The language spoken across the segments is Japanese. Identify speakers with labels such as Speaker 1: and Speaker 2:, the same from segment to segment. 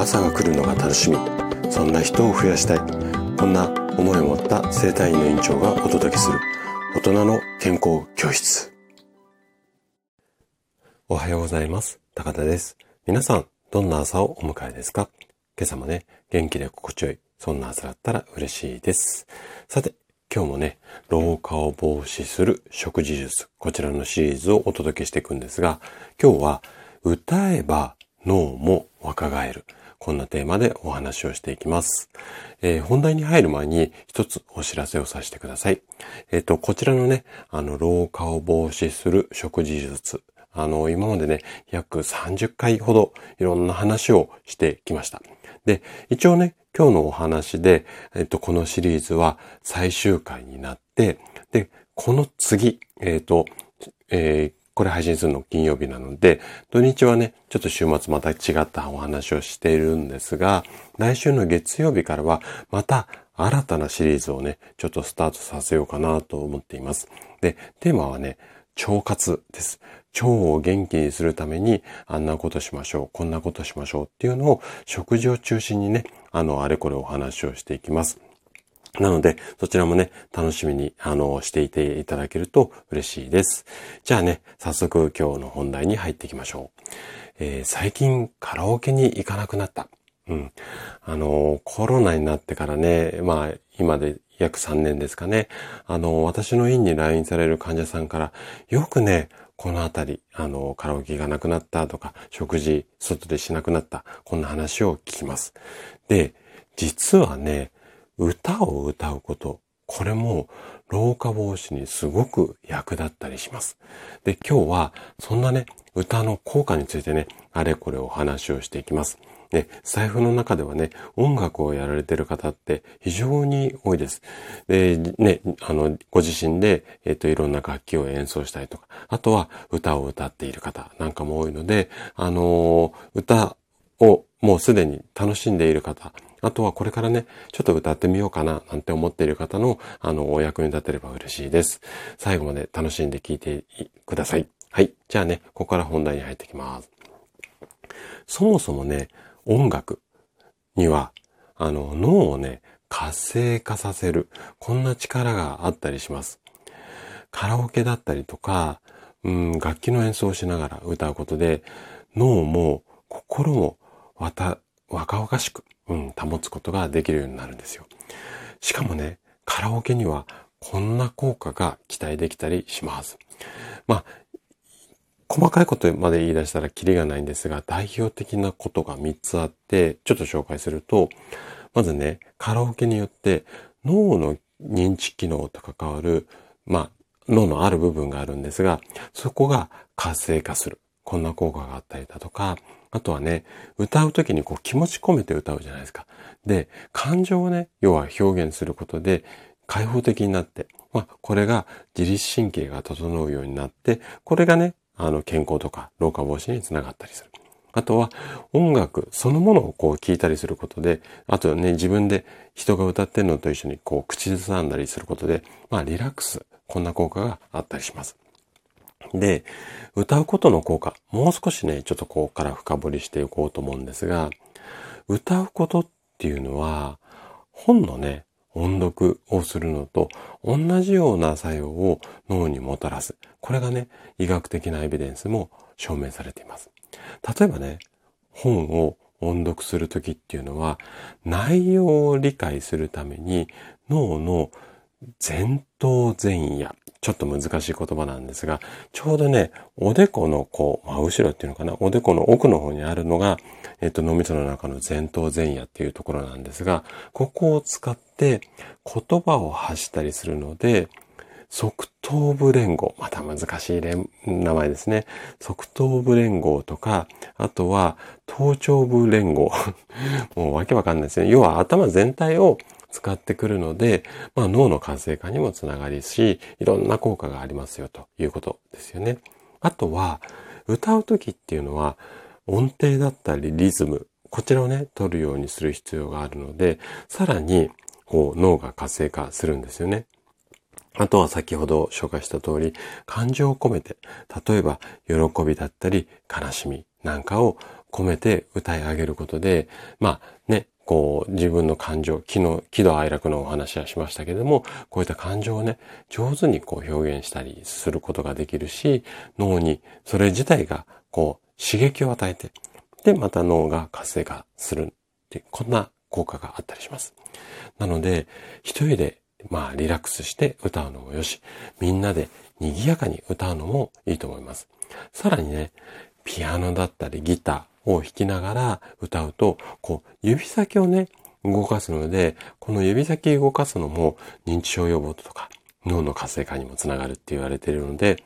Speaker 1: 朝が来るのが楽しみ。そんな人を増やしたい。こんな思いを持った生体院の院長がお届けする。大人の健康教室。おはようございます。高田です。皆さんどんな朝をお迎えですか？今朝もね元気で心地よい。そんな朝だったら嬉しいです。さて今日もね、老化を防止する食事術、こちらのシリーズをお届けしていくんですが、今日は歌えば脳も若返る。こんなテーマでお話をしていきます。えー、本題に入る前に一つお知らせをさせてください。えっ、ー、と、こちらのね、あの、老化を防止する食事術。あの、今までね、約30回ほどいろんな話をしてきました。で、一応ね、今日のお話で、えっ、ー、と、このシリーズは最終回になって、で、この次、えっ、と、えー、これ配信するの金曜日なので、土日はね、ちょっと週末また違ったお話をしているんですが、来週の月曜日からはまた新たなシリーズをね、ちょっとスタートさせようかなと思っています。で、テーマはね、腸活です。腸を元気にするためにあんなことしましょう、こんなことしましょうっていうのを食事を中心にね、あの、あれこれお話をしていきます。なので、そちらもね、楽しみに、あの、していていただけると嬉しいです。じゃあね、早速今日の本題に入っていきましょう。えー、最近カラオケに行かなくなった。うん。あの、コロナになってからね、まあ、今で約3年ですかね。あの、私の院に来院される患者さんから、よくね、このあたり、あの、カラオケがなくなったとか、食事、外でしなくなった、こんな話を聞きます。で、実はね、歌を歌うこと、これも老化防止にすごく役立ったりします。で、今日はそんなね、歌の効果についてね、あれこれお話をしていきます。で、財布の中ではね、音楽をやられてる方って非常に多いです。で、ね、あの、ご自身で、えっ、と、いろんな楽器を演奏したりとか、あとは歌を歌っている方なんかも多いので、あの歌をもうすでに楽しんでいる方、あとはこれからね、ちょっと歌ってみようかななんて思っている方の、あの、お役に立てれば嬉しいです。最後まで楽しんで聴いてください。はい。じゃあね、ここから本題に入ってきます。そもそもね、音楽には、あの、脳をね、活性化させる。こんな力があったりします。カラオケだったりとか、うん、楽器の演奏をしながら歌うことで、脳も心もわた、若々しく、うん、保つことができるようになるんですよ。しかもね、カラオケにはこんな効果が期待できたりします。まあ、細かいことまで言い出したらキリがないんですが、代表的なことが3つあって、ちょっと紹介すると、まずね、カラオケによって脳の認知機能と関わる、まあ、脳のある部分があるんですが、そこが活性化する。こんな効果があったりだとか、あとはね、歌う時にこう気持ち込めて歌うじゃないですか。で、感情をね、要は表現することで開放的になって、まあ、これが自律神経が整うようになって、これがね、あの、健康とか老化防止につながったりする。あとは音楽そのものをこう聞いたりすることで、あとね、自分で人が歌ってるのと一緒にこう口ずさんだりすることで、まあリラックス、こんな効果があったりします。で、歌うことの効果、もう少しね、ちょっとここから深掘りしていこうと思うんですが、歌うことっていうのは、本のね、音読をするのと同じような作用を脳にもたらす。これがね、医学的なエビデンスも証明されています。例えばね、本を音読するときっていうのは、内容を理解するために脳の前頭前野、ちょっと難しい言葉なんですが、ちょうどね、おでこのこう、まあ、後ろっていうのかな、おでこの奥の方にあるのが、えっと、脳みその中の前頭前野っていうところなんですが、ここを使って言葉を発したりするので、側頭部連合、また難しい名前ですね。側頭部連合とか、あとは頭頂部連合。もうわけわかんないですね。要は頭全体を使ってくるので、まあ、脳の活性化にもつながりし、いろんな効果がありますよということですよね。あとは、歌う時っていうのは、音程だったりリズム、こちらをね、取るようにする必要があるので、さらに、こう、脳が活性化するんですよね。あとは先ほど紹介した通り、感情を込めて、例えば、喜びだったり、悲しみなんかを、込めて歌い上げることで、まあ、こう自分の感情、気の、喜怒哀楽のお話はしましたけれども、こういった感情をね、上手にこう表現したりすることができるし、脳にそれ自体がこう刺激を与えて、で、また脳が活性化するって、こんな効果があったりします。なので、一人でまあリラックスして歌うのもよし、みんなで賑やかに歌うのもいいと思います。さらにね、ピアノだったりギターを弾きながら歌うと、こう指先をね、動かすので、この指先動かすのも認知症予防とか脳の活性化にもつながるって言われているので、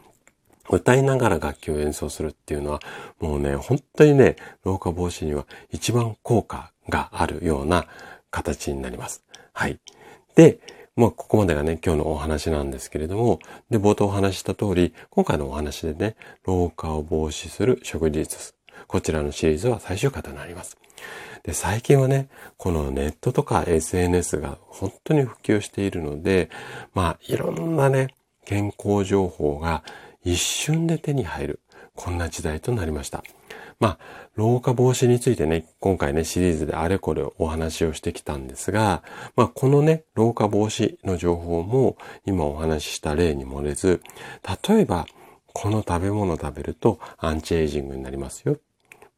Speaker 1: 歌いながら楽器を演奏するっていうのは、もうね、本当にね、老化防止には一番効果があるような形になります。はい。で、まあ、ここまでがね、今日のお話なんですけれども、で、冒頭お話した通り、今回のお話でね、老化を防止する食事術。こちらのシリーズは最終回となります。で、最近はね、このネットとか SNS が本当に普及しているので、まあ、いろんなね、健康情報が一瞬で手に入る。こんな時代となりました。まあ、老化防止についてね、今回ね、シリーズであれこれお話をしてきたんですが、まあ、このね、老化防止の情報も今お話しした例に漏れず、例えば、この食べ物を食べるとアンチエイジングになりますよ。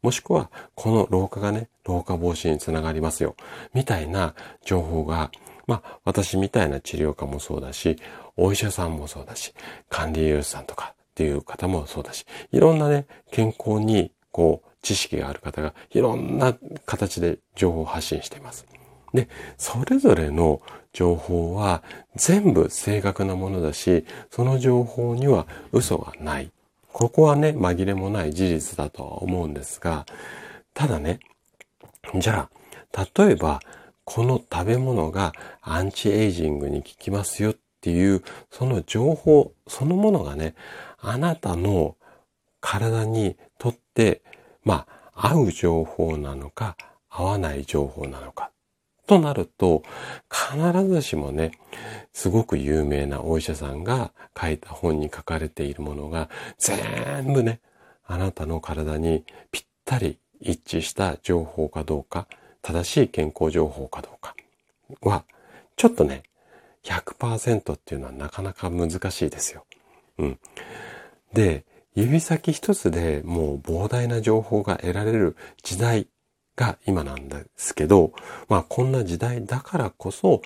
Speaker 1: もしくは、この老化がね、老化防止につながりますよ。みたいな情報が、まあ、私みたいな治療家もそうだし、お医者さんもそうだし、管理栄養士さんとかっていう方もそうだし、いろんなね、健康にこう、知識がある方がいろんな形で情報を発信しています。で、それぞれの情報は全部正確なものだし、その情報には嘘がない。ここはね、紛れもない事実だとは思うんですが、ただね、じゃあ、例えば、この食べ物がアンチエイジングに効きますよっていう、その情報そのものがね、あなたの体にとって、まあ、合う情報なのか、合わない情報なのか、となると、必ずしもね、すごく有名なお医者さんが書いた本に書かれているものが、全部ね、あなたの体にぴったり一致した情報かどうか、正しい健康情報かどうかは、ちょっとね、100%っていうのはなかなか難しいですよ。うん。で、指先一つでもう膨大な情報が得られる時代が今なんですけど、まあこんな時代だからこそ、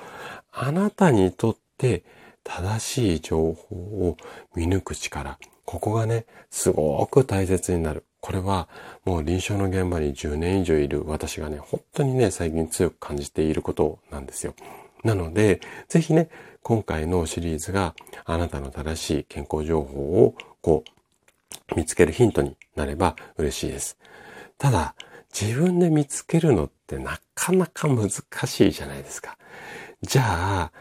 Speaker 1: あなたにとって正しい情報を見抜く力、ここがね、すごく大切になる。これはもう臨床の現場に10年以上いる私がね、本当にね、最近強く感じていることなんですよ。なので、ぜひね、今回のシリーズがあなたの正しい健康情報をこう見つけるヒントになれば嬉しいです。ただ、自分で見つけるのってなかなか難しいじゃないですか。じゃあ、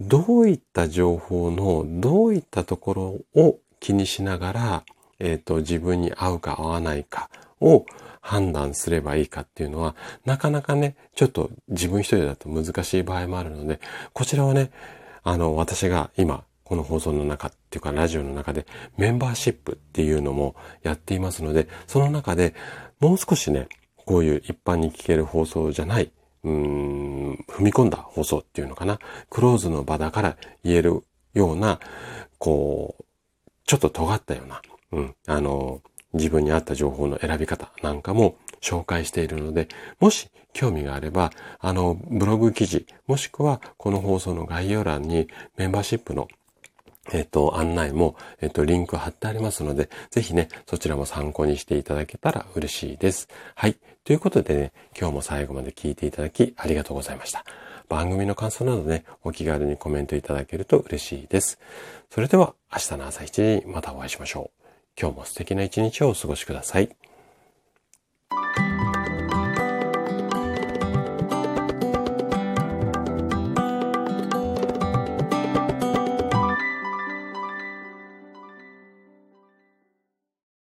Speaker 1: どういった情報のどういったところを気にしながら、えっ、ー、と、自分に合うか合わないかを判断すればいいかっていうのは、なかなかね、ちょっと自分一人だと難しい場合もあるので、こちらはね、あの、私が今この放送の中っていうかラジオの中でメンバーシップっていうのもやっていますので、その中でもう少しね、こういう一般に聞ける放送じゃない、うん、踏み込んだ放送っていうのかな。クローズの場だから言えるような、こう、ちょっと尖ったような、うん、あの、自分に合った情報の選び方なんかも紹介しているので、もし興味があれば、あの、ブログ記事、もしくはこの放送の概要欄にメンバーシップのえっ、と、案内も、えっ、と、リンク貼ってありますので、ぜひね、そちらも参考にしていただけたら嬉しいです。はい。ということでね、今日も最後まで聞いていただきありがとうございました。番組の感想などね、お気軽にコメントいただけると嬉しいです。それでは、明日の朝7時にまたお会いしましょう。今日も素敵な一日をお過ごしください。